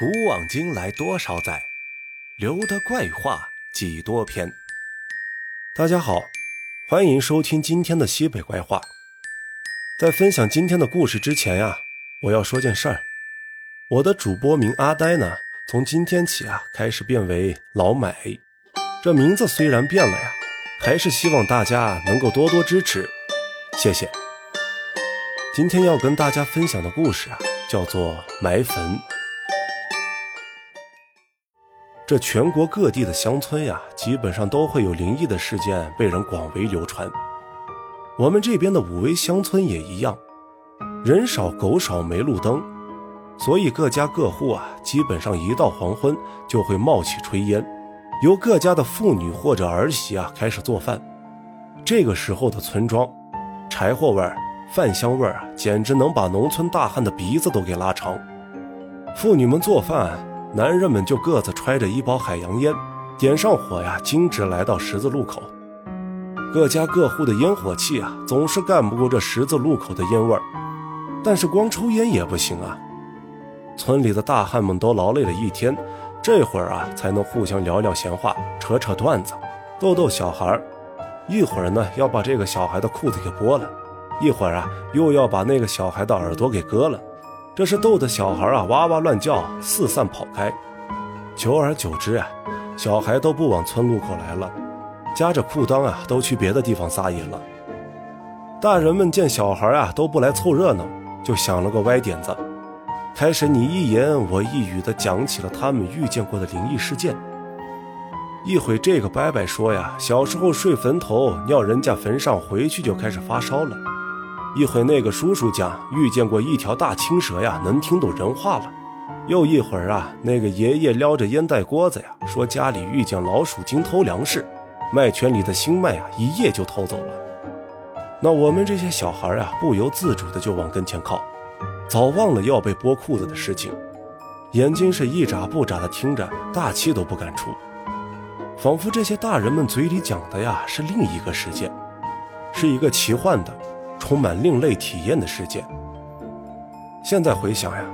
古往今来多少载，留得怪话几多篇。大家好，欢迎收听今天的西北怪话。在分享今天的故事之前呀，我要说件事儿。我的主播名阿呆呢，从今天起啊，开始变为老买。这名字虽然变了呀，还是希望大家能够多多支持，谢谢。今天要跟大家分享的故事啊，叫做埋坟。这全国各地的乡村呀，基本上都会有灵异的事件被人广为流传。我们这边的武威乡村也一样，人少狗少没路灯，所以各家各户啊，基本上一到黄昏就会冒起炊烟，由各家的妇女或者儿媳啊开始做饭。这个时候的村庄，柴火味儿、饭香味儿啊，简直能把农村大汉的鼻子都给拉长。妇女们做饭。男人们就各自揣着一包海洋烟，点上火呀，径直来到十字路口。各家各户的烟火气啊，总是干不过这十字路口的烟味儿。但是光抽烟也不行啊。村里的大汉们都劳累了一天，这会儿啊，才能互相聊聊闲话，扯扯段子，逗逗小孩儿。一会儿呢，要把这个小孩的裤子给剥了；一会儿啊，又要把那个小孩的耳朵给割了。这是逗得小孩啊哇哇乱叫，四散跑开。久而久之啊，小孩都不往村路口来了，夹着裤裆啊都去别的地方撒野了。大人们见小孩啊都不来凑热闹，就想了个歪点子，开始你一言我一语的讲起了他们遇见过的灵异事件。一会这个伯伯说呀，小时候睡坟头，尿人家坟上，回去就开始发烧了。一会那个叔叔讲遇见过一条大青蛇呀，能听懂人话了。又一会儿啊，那个爷爷撩着烟袋锅子呀，说家里遇见老鼠精偷粮食，麦圈里的新麦啊，一夜就偷走了。那我们这些小孩啊，不由自主的就往跟前靠，早忘了要被剥裤子的事情，眼睛是一眨不眨的听着，大气都不敢出，仿佛这些大人们嘴里讲的呀，是另一个世界，是一个奇幻的。充满另类体验的世界。现在回想呀，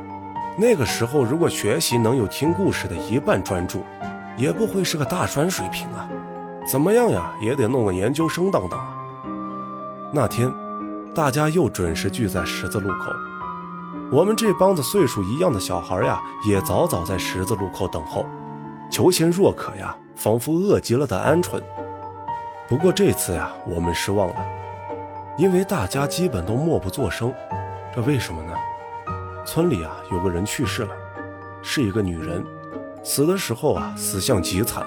那个时候如果学习能有听故事的一半专注，也不会是个大专水平啊。怎么样呀，也得弄个研究生当当啊。那天，大家又准时聚在十字路口。我们这帮子岁数一样的小孩呀，也早早在十字路口等候，求贤若渴呀，仿佛饿极了的鹌鹑。不过这次呀，我们失望了。因为大家基本都默不作声，这为什么呢？村里啊有个人去世了，是一个女人，死的时候啊死相极惨，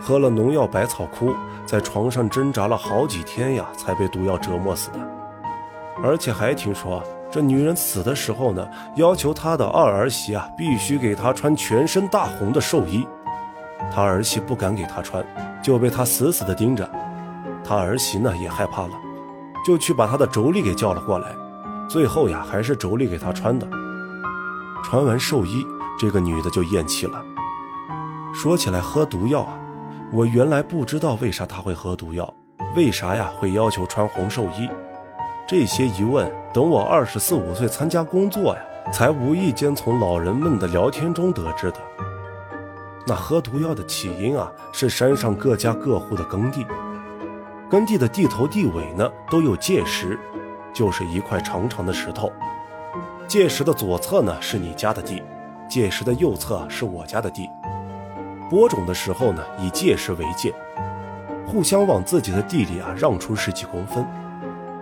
喝了农药百草枯，在床上挣扎了好几天呀，才被毒药折磨死的。而且还听说这女人死的时候呢，要求她的二儿媳啊必须给她穿全身大红的寿衣，她儿媳不敢给她穿，就被她死死的盯着，她儿媳呢也害怕了。就去把他的妯娌给叫了过来，最后呀，还是妯娌给他穿的。穿完寿衣，这个女的就咽气了。说起来喝毒药啊，我原来不知道为啥她会喝毒药，为啥呀会要求穿红寿衣？这些疑问，等我二十四五岁参加工作呀，才无意间从老人们的聊天中得知的。那喝毒药的起因啊，是山上各家各户的耕地。耕地的地头地尾呢，都有界石，就是一块长长的石头。界石的左侧呢是你家的地，界石的右侧是我家的地。播种的时候呢，以界石为界，互相往自己的地里啊让出十几公分。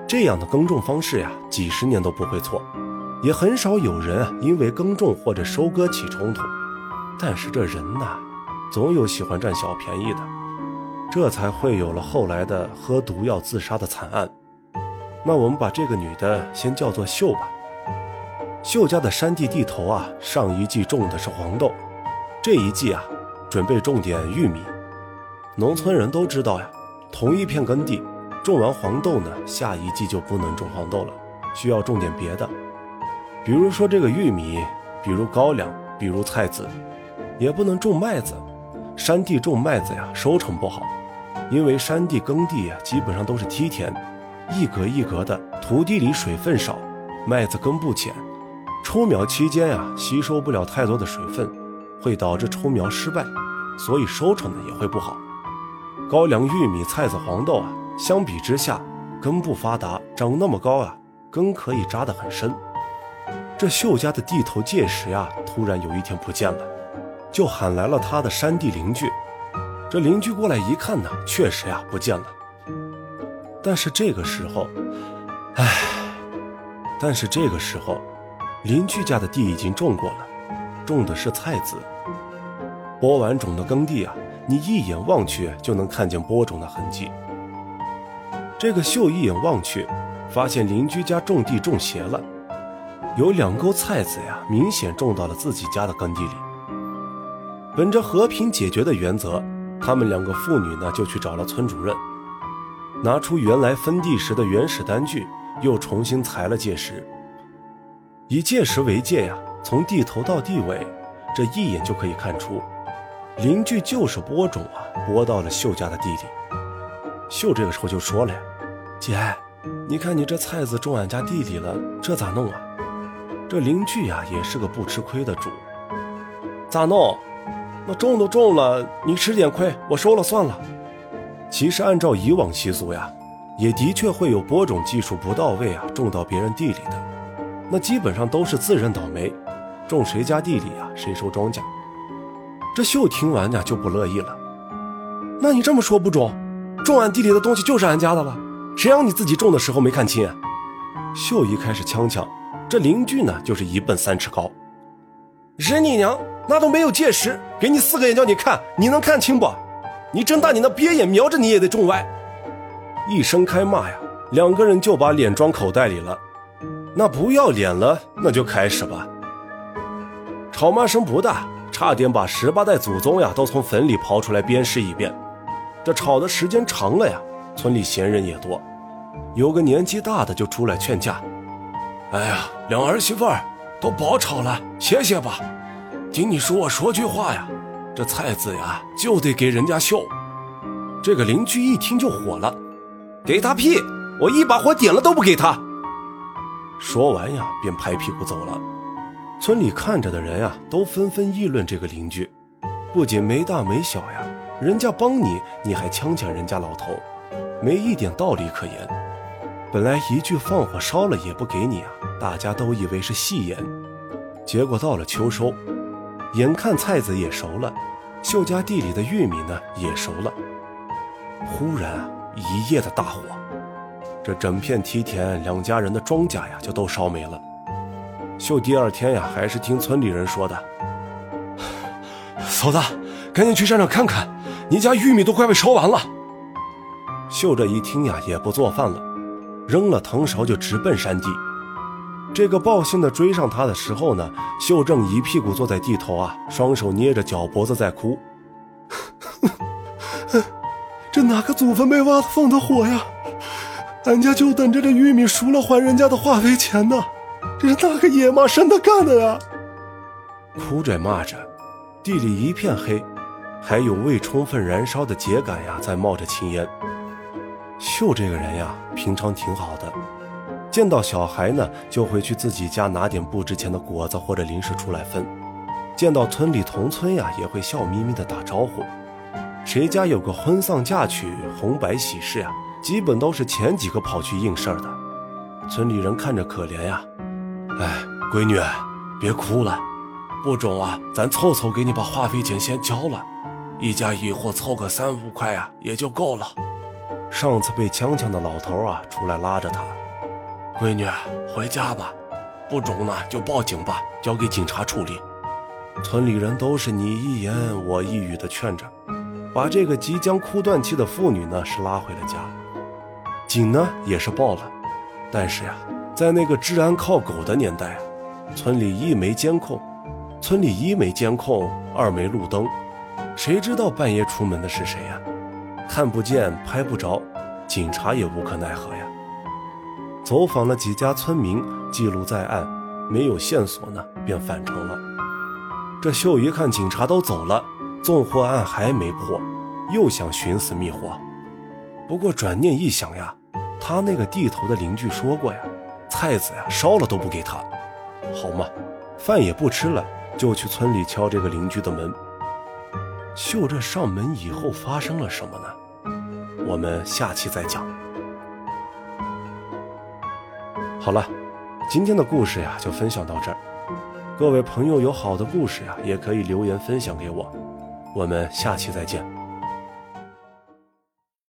这样的耕种方式呀，几十年都不会错，也很少有人啊因为耕种或者收割起冲突。但是这人呐，总有喜欢占小便宜的。这才会有了后来的喝毒药自杀的惨案。那我们把这个女的先叫做秀吧。秀家的山地地头啊，上一季种的是黄豆，这一季啊，准备种点玉米。农村人都知道呀，同一片耕地，种完黄豆呢，下一季就不能种黄豆了，需要种点别的，比如说这个玉米，比如高粱，比如菜籽，也不能种麦子。山地种麦子呀，收成不好。因为山地耕地啊，基本上都是梯田，一格一格的，土地里水分少，麦子根部浅，抽苗期间呀，吸收不了太多的水分，会导致抽苗失败，所以收成呢也会不好。高粱、玉米、菜籽、黄豆啊，相比之下，根部发达，长那么高啊，根可以扎得很深。这秀家的地头介石呀，突然有一天不见了，就喊来了他的山地邻居。这邻居过来一看呢，确实呀不见了。但是这个时候，唉，但是这个时候，邻居家的地已经种过了，种的是菜籽。播完种的耕地啊，你一眼望去就能看见播种的痕迹。这个秀一眼望去，发现邻居家种地种斜了，有两沟菜籽呀，明显种到了自己家的耕地里。本着和平解决的原则，他们两个妇女呢就去找了村主任。拿出原来分地时的原始单据，又重新裁了界石。以界石为界呀，从地头到地尾，这一眼就可以看出，邻居就是播种啊，播到了秀家的地里。秀这个时候就说了呀：“姐，你看你这菜籽种俺家地里了，这咋弄啊？”这邻居呀也是个不吃亏的主，咋弄？那种都种了，你吃点亏，我收了算了。其实按照以往习俗呀，也的确会有播种技术不到位啊，种到别人地里的，那基本上都是自认倒霉，种谁家地里啊，谁收庄稼。这秀听完呀就不乐意了，那你这么说不中，种俺地里的东西就是俺家的了，谁让你自己种的时候没看清？秀一开始呛呛，这邻居呢就是一蹦三尺高，人你娘，那都没有界石，给你四个眼叫你看，你能看清不？你睁大你那鳖眼，瞄着你也得种歪！一声开骂呀，两个人就把脸装口袋里了。那不要脸了，那就开始吧。吵骂声不大，差点把十八代祖宗呀都从坟里刨出来鞭尸一遍。这吵的时间长了呀，村里闲人也多，有个年纪大的就出来劝架。哎呀，两儿媳妇儿都别吵了，歇歇吧。听你说我说句话呀。这菜籽呀，就得给人家秀。这个邻居一听就火了，给他屁！我一把火点了都不给他。说完呀，便拍屁股走了。村里看着的人呀，都纷纷议论这个邻居，不仅没大没小呀，人家帮你，你还呛呛人家老头，没一点道理可言。本来一句放火烧了也不给你啊，大家都以为是戏言。结果到了秋收。眼看菜籽也熟了，秀家地里的玉米呢也熟了。忽然啊，一夜的大火，这整片梯田两家人的庄稼呀就都烧没了。秀第二天呀，还是听村里人说的。嫂子，赶紧去山上看看，你家玉米都快被烧完了。秀这一听呀，也不做饭了，扔了藤勺就直奔山地。这个报信的追上他的时候呢，秀正一屁股坐在地头啊，双手捏着脚脖子在哭。这哪个祖坟被挖的放的火呀？俺家就等着这玉米熟了还人家的化肥钱呢。这是哪个野马生的干的呀？哭着骂着，地里一片黑，还有未充分燃烧的秸秆呀在冒着青烟。秀这个人呀，平常挺好的。见到小孩呢，就会去自己家拿点不值钱的果子或者零食出来分；见到村里同村呀，也会笑眯眯的打招呼。谁家有个婚丧嫁娶、红白喜事呀，基本都是前几个跑去应事儿的。村里人看着可怜呀，哎，闺女，别哭了，不中啊，咱凑凑给你把话费钱先交了，一家一户凑个三五块呀，也就够了。上次被呛呛的老头啊，出来拉着他。闺女，回家吧，不中呢就报警吧，交给警察处理。村里人都是你一言我一语的劝着，把这个即将哭断气的妇女呢是拉回了家。警呢也是报了，但是呀，在那个治安靠狗的年代啊，村里一没监控，村里一没监控，二没路灯，谁知道半夜出门的是谁呀？看不见拍不着，警察也无可奈何呀。走访了几家村民，记录在案，没有线索呢，便返程了。这秀一看警察都走了，纵火案还没破，又想寻死觅活。不过转念一想呀，他那个地头的邻居说过呀，菜籽呀烧了都不给他。好嘛，饭也不吃了，就去村里敲这个邻居的门。秀这上门以后发生了什么呢？我们下期再讲。好了，今天的故事呀就分享到这儿。各位朋友有好的故事呀，也可以留言分享给我。我们下期再见。